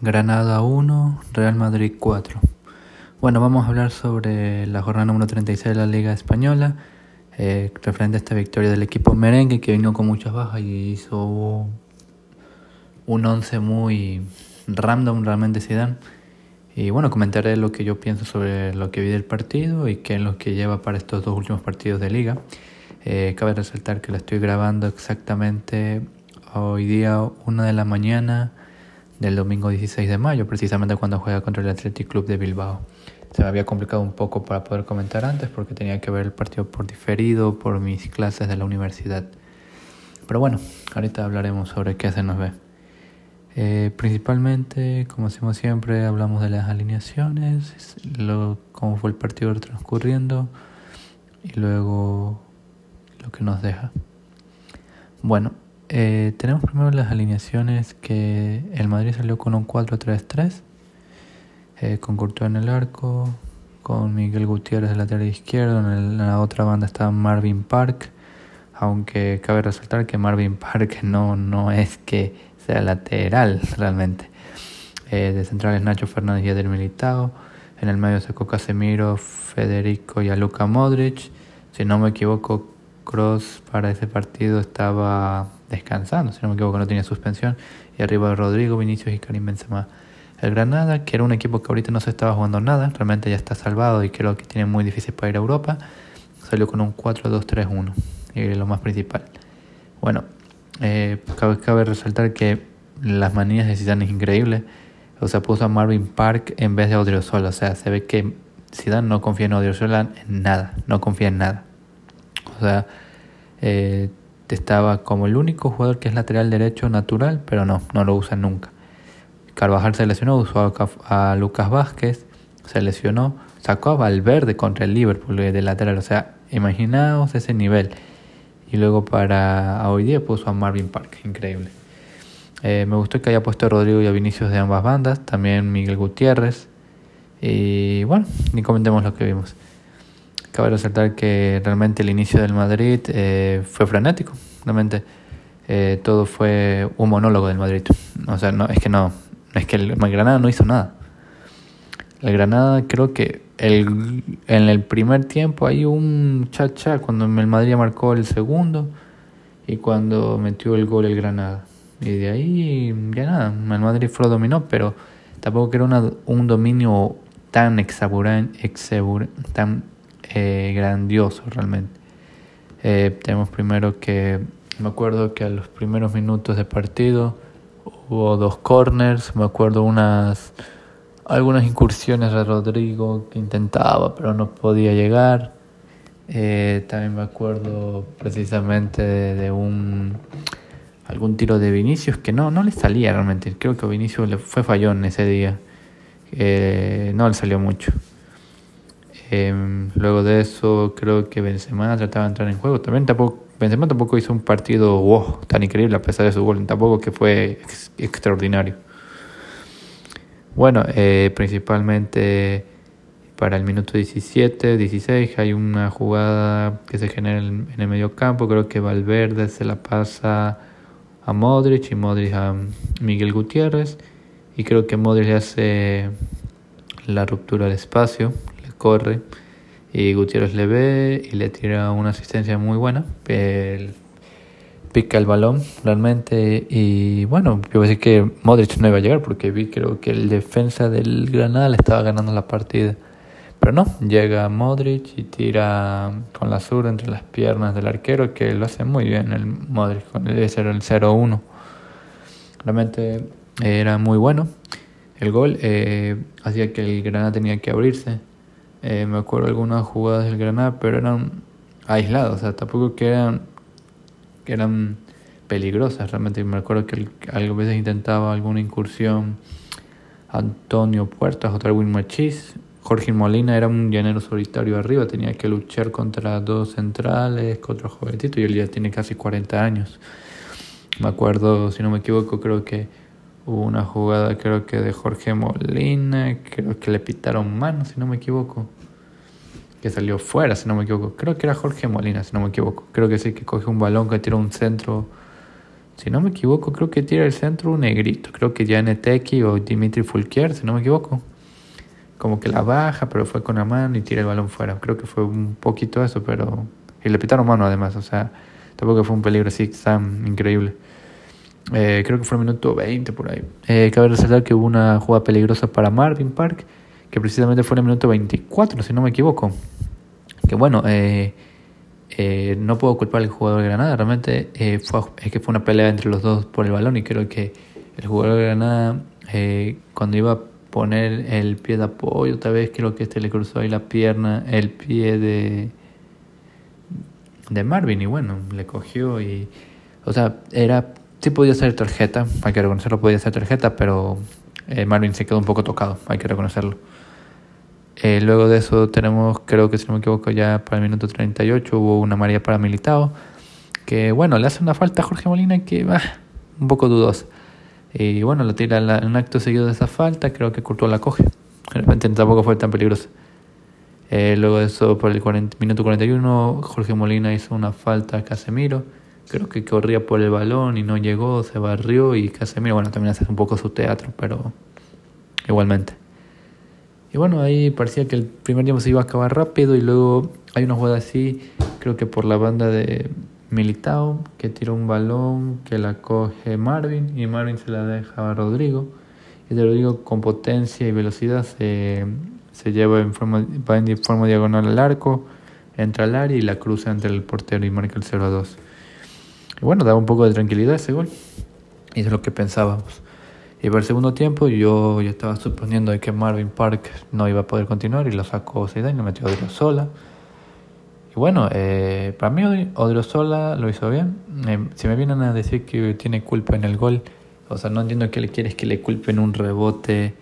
Granada 1, Real Madrid 4. Bueno, vamos a hablar sobre la jornada número 36 de la Liga Española, eh, referente a esta victoria del equipo merengue que vino con muchas bajas y hizo un 11 muy random realmente Zidane. Y bueno, comentaré lo que yo pienso sobre lo que vi del partido y qué es lo que lleva para estos dos últimos partidos de liga. Eh, cabe resaltar que la estoy grabando exactamente hoy día, una de la mañana del domingo 16 de mayo, precisamente cuando juega contra el Athletic Club de Bilbao. Se me había complicado un poco para poder comentar antes porque tenía que ver el partido por diferido por mis clases de la universidad. Pero bueno, ahorita hablaremos sobre qué se nos ve. Eh, principalmente, como hacemos siempre, hablamos de las alineaciones, lo, cómo fue el partido transcurriendo y luego lo que nos deja. Bueno, eh, tenemos primero las alineaciones que el Madrid salió con un 4-3-3, eh, con Courtois en el arco, con Miguel Gutiérrez del lateral izquierdo, en, la otra banda está Marvin Park, aunque cabe resaltar que Marvin Park no, no es que sea lateral realmente. Eh, de centrales Nacho Fernández y Eder Militao, en el medio sacó Casemiro, Federico y a Luka Modric, si no me equivoco Cross para ese partido estaba descansando, si no me equivoco, no tenía suspensión. Y arriba Rodrigo, Vinicius y Karim Benzema. El Granada, que era un equipo que ahorita no se estaba jugando nada, realmente ya está salvado y creo que tiene muy difícil para ir a Europa, salió con un 4-2-3-1, y lo más principal. Bueno, eh, cabe, resaltar que las manías de Zidane es increíble. O sea, puso a Marvin Park en vez de Odriozola. O sea, se ve que Zidane no confía en Odriozola en nada, no confía en nada. O sea, eh, estaba como el único jugador que es lateral derecho natural, pero no, no lo usa nunca. Carvajal se lesionó, usó a, Lucas Vázquez, se lesionó, sacó a Valverde contra el Liverpool de lateral, o sea, imaginaos ese nivel. Y luego para hoy día puso a Marvin Park, increíble. Eh, me gustó que haya puesto a Rodrigo y a Vinicius de ambas bandas, también Miguel Gutiérrez. Y bueno, ni comentemos lo que vimos. Cabe resaltar que realmente el inicio del Madrid eh, fue frenético. Realmente eh, todo fue un monólogo del Madrid. O sea, no, es que no, es que el, Granada no hizo nada. El Granada creo que el, en el primer tiempo hay un cha-cha cuando el Madrid marcó el segundo y cuando metió el gol el Granada. Y de ahí ya nada, el Madrid fue dominó, pero tampoco era una, un dominio tan exaburante, tan eh, grandioso realmente. Eh, tenemos primero que, me acuerdo que a los primeros minutos de partido hubo dos corners, me acuerdo unas algunas incursiones de Rodrigo que intentaba pero no podía llegar. Eh, también me acuerdo precisamente de, un algún tiro de Vinicius que no, no le salía realmente. Creo que Vinicius le fue fallón ese día. no le salió mucho. Em, luego de eso, creo que Benzema trataba de entrar en juego. También tampoco, Benzema tampoco hizo un partido wow, tan increíble a pesar de su gol. Tampoco que fue extraordinario. Bueno, eh, principalmente para el minuto 17, 16 hay una jugada que se genera en el medio campo. Creo que Valverde se la pasa a Modric y Modric a Miguel Gutiérrez. Y creo que Modric hace la ruptura del espacio, corre y Gutiérrez le ve y le tira una asistencia muy buena. Pica el balón realmente y bueno, yo decir que Modric no iba a llegar porque vi creo que el defensa del Granada le estaba ganando la partida. Pero no, llega Modric y tira con la sur entre las piernas del arquero que lo hace muy bien el Modric, era el 0-1. Realmente era muy bueno. El gol eh, hacía que el Granada tenía que abrirse eh, me acuerdo algunas jugadas del Granada, pero eran aisladas, o sea, tampoco que eran, que eran peligrosas realmente. Me acuerdo que algunas veces intentaba alguna incursión Antonio Puertas, otra Machis. Jorge Molina era un llanero solitario arriba, tenía que luchar contra dos centrales, contra jovencito, y él ya tiene casi 40 años. Me acuerdo, si no me equivoco, creo que Hubo una jugada, creo que de Jorge Molina, creo que le pitaron mano, si no me equivoco. Que salió fuera, si no me equivoco. Creo que era Jorge Molina, si no me equivoco. Creo que sí, que coge un balón, que tira un centro Si no me equivoco, creo que tira el centro un negrito. Creo que ya o Dimitri Fulquier, si no me equivoco. Como que la baja, pero fue con la mano y tira el balón fuera. Creo que fue un poquito eso, pero... Y le pitaron mano además, o sea, tampoco fue un peligro así tan increíble. Eh, creo que fue el minuto 20 por ahí. Eh, cabe resaltar que hubo una jugada peligrosa para Marvin Park, que precisamente fue en el minuto 24, si no me equivoco. Que bueno, eh, eh, no puedo culpar al jugador de Granada, realmente eh, fue, es que fue una pelea entre los dos por el balón y creo que el jugador de Granada cuando iba a poner el pie de apoyo, otra vez creo que este le cruzó ahí la pierna, el pie de, de Marvin y bueno, le cogió y, o sea, era, sí podía ser tarjeta, hay que reconocerlo, podía ser tarjeta, pero Marvin se quedó un poco tocado, hay que reconocerlo. Eh, luego de eso tenemos, creo que si no me equivoco, ya para el minuto 38 hubo una María para Militao, que bueno, le hace una falta a Jorge Molina que va un poco dudosa. Y bueno, lo tira en un acto seguido de esa falta, creo que Courtois la coge. De repente tampoco fue tan peligrosa. Eh, luego de eso, por el 40, minuto 41, Jorge Molina hizo una falta a Casemiro. Creo que corría por el balón y no llegó, se barrió y Casemiro, bueno, también hace un poco su teatro, pero igualmente. Y bueno, ahí parecía que el primer tiempo se iba a acabar rápido y luego hay una jugada así, creo que por la banda de Militao, que tira un balón que la coge Marvin y Marvin se la deja a Rodrigo. Y de Rodrigo con potencia y velocidad se, se lleva en forma, va en forma diagonal al arco, entra al área y la cruza entre el portero y marca el 0 a 2. Y bueno, daba un poco de tranquilidad ese gol. Y es lo que pensábamos. Y para el segundo tiempo yo ya estaba suponiendo de que Marvin Park no iba a poder continuar y lo sacó Zidane y lo metió Odriozola. Y bueno, eh, para mí Odriozola lo hizo bien. Eh, si me vienen a decir que tiene culpa en el gol, o sea, no entiendo que le quieres que le culpen un rebote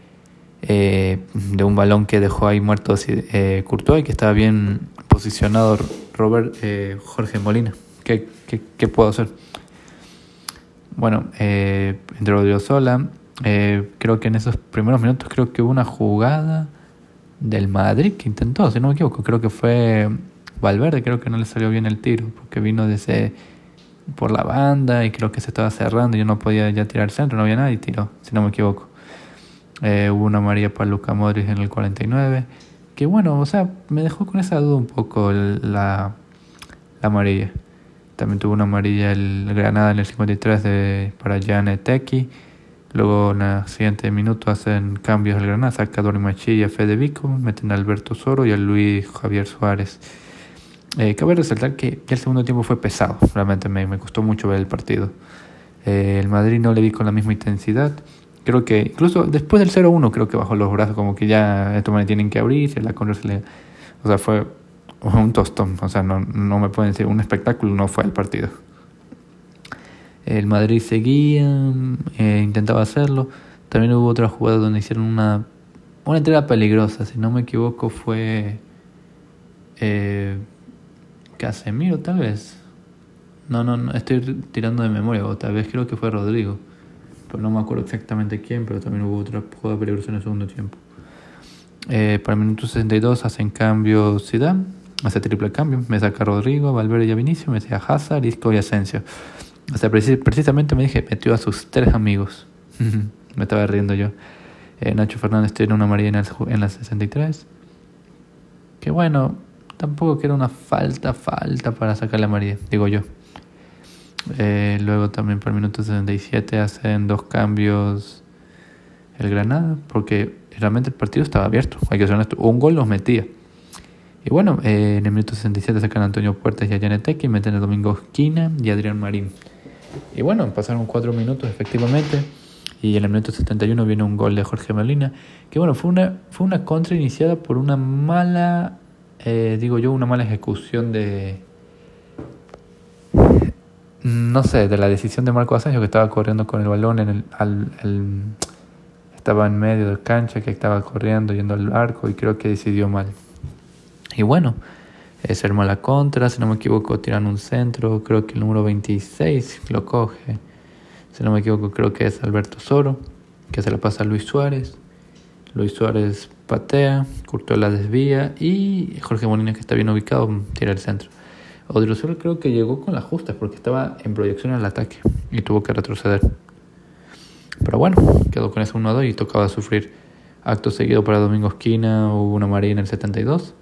eh, de un balón que dejó ahí muerto eh, Courtois y que estaba bien posicionado Robert eh, Jorge Molina. ¿Qué, puedo hacer? Bueno, eh, entre Odriozola eh, creo que en esos primeros minutos creo que hubo una jugada del Madrid que intentó, si no me equivoco, creo que fue Valverde, creo que no le salió bien el tiro, porque vino desde por la banda y creo que se estaba cerrando yo no podía ya tirar centro, no había nadie y tiró, si no me equivoco. Eh, hubo una María para Luca Modric en el 49, que bueno, o sea, me dejó con esa duda un poco la, la amarilla. También tuvo una amarilla el Granada en el 53 de, para Teki Luego en el siguiente minuto hacen cambios al Granada, saca a Dori Machi y a Fede Vico, meten a Alberto Soro y a Luis Javier Suárez. Eh, cabe resaltar que el segundo tiempo fue pesado, realmente me, me costó mucho ver el partido. Eh, el Madrid no le vi con la misma intensidad. Creo que incluso después del 0-1 creo que bajó los brazos como que ya estos manes tienen que abrirse, la Conra se le... O sea, fue un tostón, o sea, no, no me pueden decir, un espectáculo no fue el partido. El Madrid seguía, eh, intentaba hacerlo. También hubo otra jugada donde hicieron una, una entrega peligrosa, si no me equivoco fue eh, Casemiro tal vez. No, no, no, estoy tirando de memoria, o tal vez creo que fue Rodrigo. Pero no me acuerdo exactamente quién, pero también hubo otra jugada peligrosa en el segundo tiempo. Eh, para el minuto 62 hacen cambio Zidane, hace triple cambio, me saca Rodrigo, Valverde y a Vinicio, me saca Hazard, Isco y Asensio. O sea, precisamente me dije, metió a sus tres amigos. me estaba riendo yo. Eh, Nacho Fernández tiene una amarilla en, en la 63. Que bueno, tampoco que era una falta, falta para sacar la amarilla, digo yo. Eh, luego también para el minuto 67 hacen dos cambios el Granada, porque realmente el partido estaba abierto, hay que ser honesto. Un gol los metía. Y bueno, eh, en el minuto 67 sacan Antonio Puertas y a Janeteque y meten a Domingo Esquina y a Adrián Marín. Y bueno, pasaron cuatro minutos efectivamente. Y en el minuto 71 viene un gol de Jorge Molina. Que bueno, fue una, fue una contra iniciada por una mala, eh, digo yo, una mala ejecución de. No sé, de la decisión de Marco Asensio que estaba corriendo con el balón en el, al, estaba en medio de cancha, que estaba corriendo, yendo al arco y creo que decidió mal. Y bueno, es armó la contra, si no me equivoco, tiran un centro, creo que el número 26 lo coge. Si no me equivoco, creo que es Alberto Soro, que se la pasa a Luis Suárez. Luis Suárez patea, Courtois la desvía y Jorge Molina, que está bien ubicado, tira el centro. Odriozola creo que llegó con las justas porque estaba en proyección al ataque y tuvo que retroceder. Pero bueno, quedó con eso 1-2 y tocaba sufrir. Acto seguido para Domingo Esquina, hubo una María en el 72.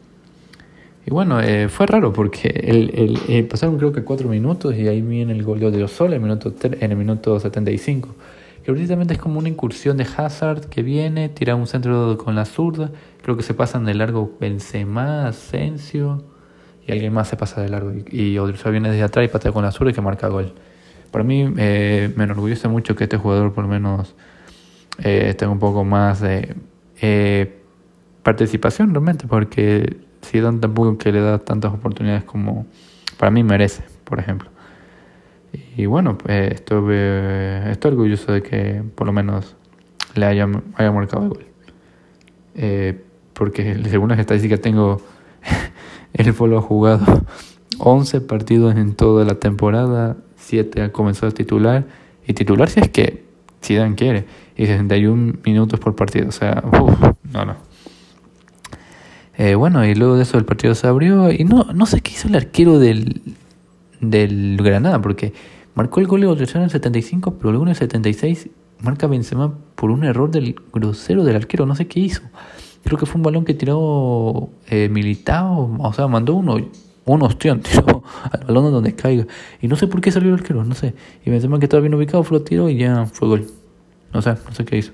Y bueno, eh, fue raro porque el, el, pasaron creo que 4 minutos y ahí viene el gol de Odriozola en el minuto, en el minuto 75 que precisamente es como una incursión de Hazard que viene, tira un centro con la zurda, creo que se pasan de largo Benzema, Asensio y alguien más se pasa de largo y, y viene desde atrás y patea con la zurda y que marca gol. Para mí eh, me enorgullece mucho que este jugador por lo menos eh, tenga un poco más de eh, participación realmente, porque Zidane tampoco que le da tantas oportunidades como para mí merece, por ejemplo. Y bueno, pues estoy, estoy orgulloso de que por lo menos le haya, haya marcado el gol. Eh, porque según las estadísticas tengo, el Polo ha jugado 11 partidos en toda la temporada, 7 ha comenzado a titular, y titular si es que Dan quiere, y 61 minutos por partido, o sea, no, no. Eh, bueno, y luego de eso el partido se abrió, y no, no sé qué hizo el arquero del, del Granada, porque marcó el gol de Odriozola en el 75, pero luego en el 76 marca Benzema por un error del grosero del arquero, no sé qué hizo. Creo que fue un balón que tiró eh, Militao, o sea, mandó uno, un ostión, tiró al balón donde caiga. Y no sé por qué salió el arquero, no sé. Y Benzema que estaba bien ubicado, fue lo tiró y ya fue gol. No sé, no sé qué hizo.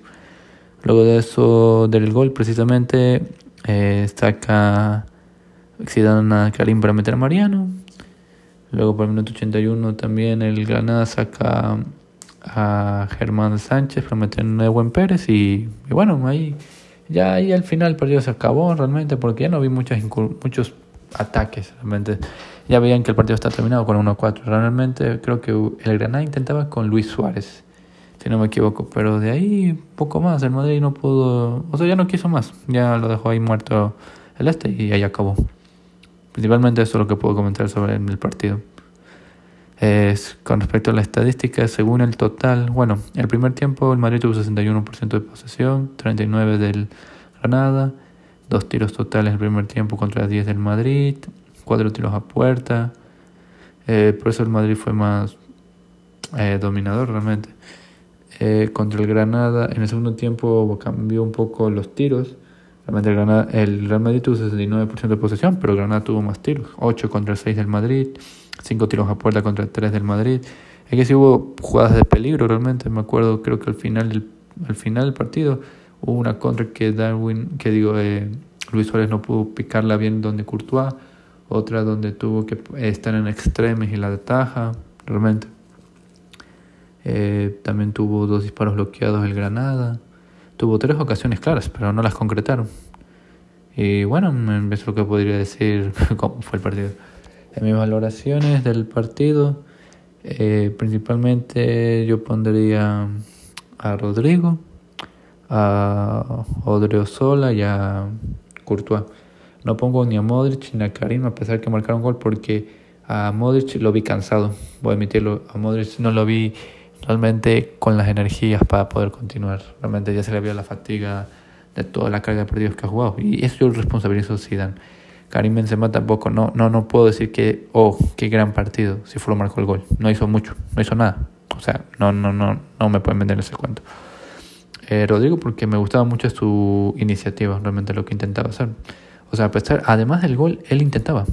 Luego de eso, del gol precisamente, eh, saca Zidane a Karim para meter a Mariano. Luego por el minuto 81 también el Granada saca a Germán Sánchez para meter a Ewen Pérez y, bueno, ahí ya ahí al final el partido se acabó realmente porque ya no vi muchos muchos ataques realmente. Ya veían que el partido está terminado con 1-4. Realmente creo que el Granada intentaba con Luis Suárez, si no me equivoco, pero de ahí poco más. El Madrid no pudo, o sea, ya no quiso más. Ya lo dejó ahí muerto el este y ahí acabó. Principalmente eso es lo que puedo comentar sobre el partido. Es, con respecto a la estadística, según el total, bueno, el primer tiempo el Madrid tuvo 61% de posesión, 39% del Granada, dos tiros totales el primer tiempo contra 10 del Madrid, cuatro tiros a puerta, eh, por eso el Madrid fue más eh, dominador realmente. Eh, contra el Granada, en el segundo tiempo cambió un poco los tiros, Realmente el, Granada, el Real Madrid tuvo 69% de posesión, pero Granada tuvo más tiros. 8 contra 6 del Madrid, 5 tiros a puerta contra 3 del Madrid. Es que sí hubo jugadas de peligro realmente. Me acuerdo, creo que al final del, al final del partido hubo una contra que Darwin, que digo, eh, Luis Suárez no pudo picarla bien donde Courtois. Otra donde tuvo que estar en extremes y la de taja, realmente. Eh, también tuvo dos disparos bloqueados el Granada. Tuvo tres ocasiones claras, pero no las concretaron. Y bueno, es lo que podría decir cómo fue el partido. En mis valoraciones del partido, eh, principalmente yo pondría a Rodrigo, a Odriozola y a Courtois. No pongo ni a Modric ni a Karim a pesar que marcaron gol porque a Modric lo vi cansado, voy a admitirlo. A Modric no lo vi realmente con las energías para poder continuar. Realmente ya se le vio la fatiga de toda la carga de partidos que ha jugado. Y eso yo responsabilizo a Zidane. Karim Benzema tampoco, no, no, no puedo decir que, oh, qué gran partido, si fue lo marcó el gol. No hizo mucho, no hizo nada. O sea, no, no, no, no me pueden vender ese cuento. Eh, Rodrigo porque me gustaba mucho su iniciativa, realmente lo que intentaba hacer. O sea, a pesar, además del gol, él intentaba.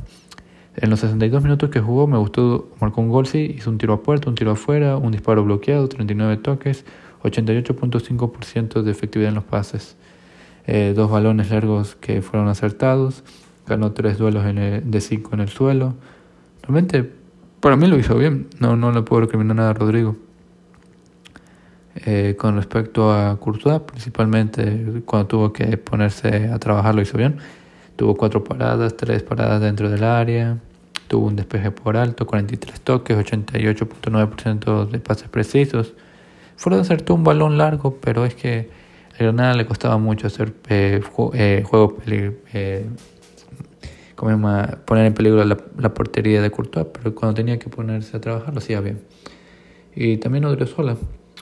En los 62 minutos que jugó me gustó, marcó un gol, sí, hizo un tiro a puerta, un tiro afuera, un disparo bloqueado, 39 toques, 88.5% de efectividad en los pases, eh, dos balones largos que fueron acertados, ganó tres duelos de 5 en el suelo. Realmente, para mí lo hizo bien, no, no le puedo recriminar nada a Rodrigo. Eh, con respecto a Courtois, principalmente cuando tuvo que ponerse a trabajar lo hizo bien. Tuvo cuatro paradas, tres paradas dentro del área, Tuvo un despeje por alto, 43 toques, 88.9% de pases precisos. Fueron acertó un balón largo, pero es que a Granada le costaba mucho hacer eh, eh, juego eh, poner en peligro la, portería de Courtois, pero cuando tenía que ponerse a trabajar lo hacía bien. Y también Odriozola.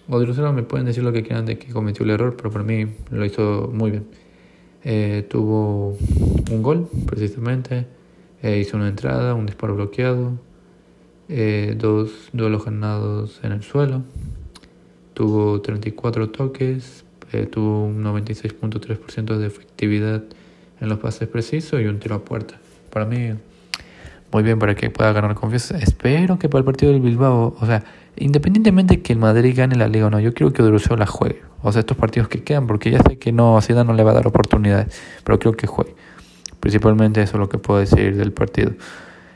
Odriozola me pueden decir lo que quieran de que cometió el error, pero para mí lo hizo muy bien. tuvo un gol, precisamente Eh, hizo una entrada, un disparo bloqueado, eh, dos duelos ganados en el suelo, tuvo 34 toques, eh, tuvo un 96.3% de efectividad en los pases precisos y un tiro a puerta. Para mí, muy bien para que pueda ganar confianza. Espero que para el partido del Bilbao, o sea, independientemente de que el Madrid gane la liga o no, yo quiero que Odruseo la juegue. O sea, estos partidos que quedan, porque ya sé que no, Zidane no le va a dar oportunidades, pero creo que juegue. Principalmente eso es lo que puedo decir del partido.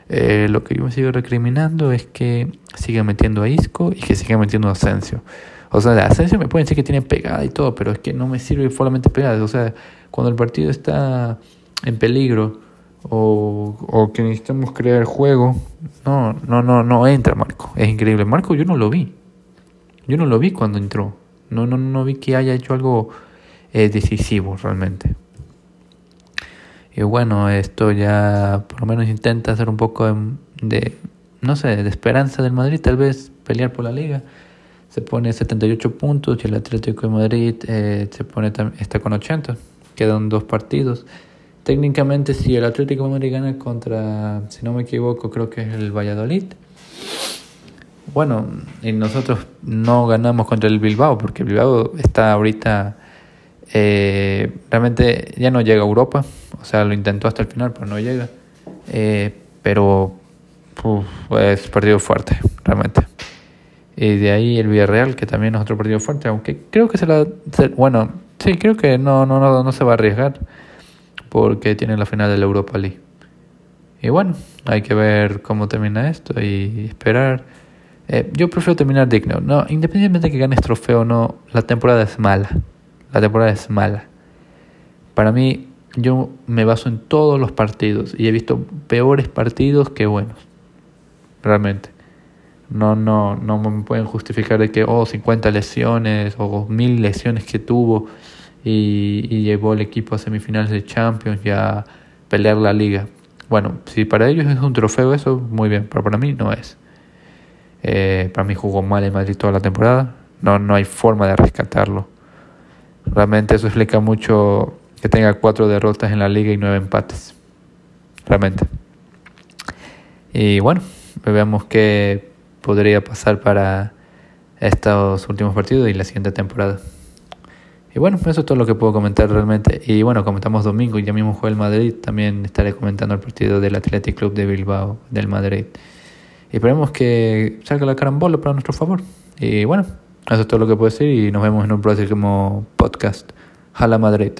Eh, lo que yo me sigo recriminando es que siga metiendo a Isco y que siga metiendo a Asensio. O sea, Asensio me pueden decir que tiene pegada y todo, pero es que no me sirve solamente pegada. O sea, cuando el partido está en peligro o, que necesitamos crear juego, no, no, no, no entra Marco. Es increíble. Marco yo no lo vi. Yo no lo vi cuando entró. No, no, no vi que haya hecho algo eh, decisivo realmente. Y bueno, esto ya por lo menos intenta hacer un poco de, no sé, de esperanza del Madrid, tal vez pelear por la liga se pone 78 puntos y el Atlético de Madrid eh, se pone está con 80. Quedan dos partidos. Técnicamente, si el Atlético de Madrid gana contra, si no me equivoco, creo que es el Valladolid. Bueno, y nosotros no ganamos contra el Bilbao, porque Bilbao está ahorita, eh, realmente ya no llega a Europa, o sea, lo intentó hasta el final, pero no llega. Eh, pero es partido fuerte, realmente. Y de ahí el Villarreal, que también es otro partido fuerte, aunque creo que se la... bueno, sí, creo que no, no, no, no se va a arriesgar porque tiene la final de la Europa League. Y bueno, hay que ver cómo termina esto y esperar. Eh, yo prefiero terminar digno. No, independientemente de que ganes trofeo o no, la temporada es mala. La temporada es mala. Para mí, yo me baso en todos los partidos y he visto peores partidos que buenos. Realmente. No, no, no me pueden justificar de que, oh, 50 lesiones o 1000 lesiones que tuvo y, y llevó el equipo a semifinales de Champions y a pelear la liga. Bueno, si para ellos es un trofeo eso, muy bien, pero para mí no es. Eh, para mí jugó mal en Madrid toda la temporada. No, no hay forma de rescatarlo. Realmente eso explica mucho que tenga cuatro derrotas en la liga y nueve empates. Realmente. Y bueno, veamos que podría pasar para estos últimos partidos y la siguiente temporada. Y bueno, eso es todo lo que puedo comentar realmente. Y bueno, comentamos domingo y ya mismo juega el Madrid. También estaré comentando el partido del Athletic Club de Bilbao, del Madrid. Y esperemos que salga la carambola para nuestro favor. Y bueno, eso es todo lo que puedo decir y nos vemos en un próximo podcast. Hala Madrid.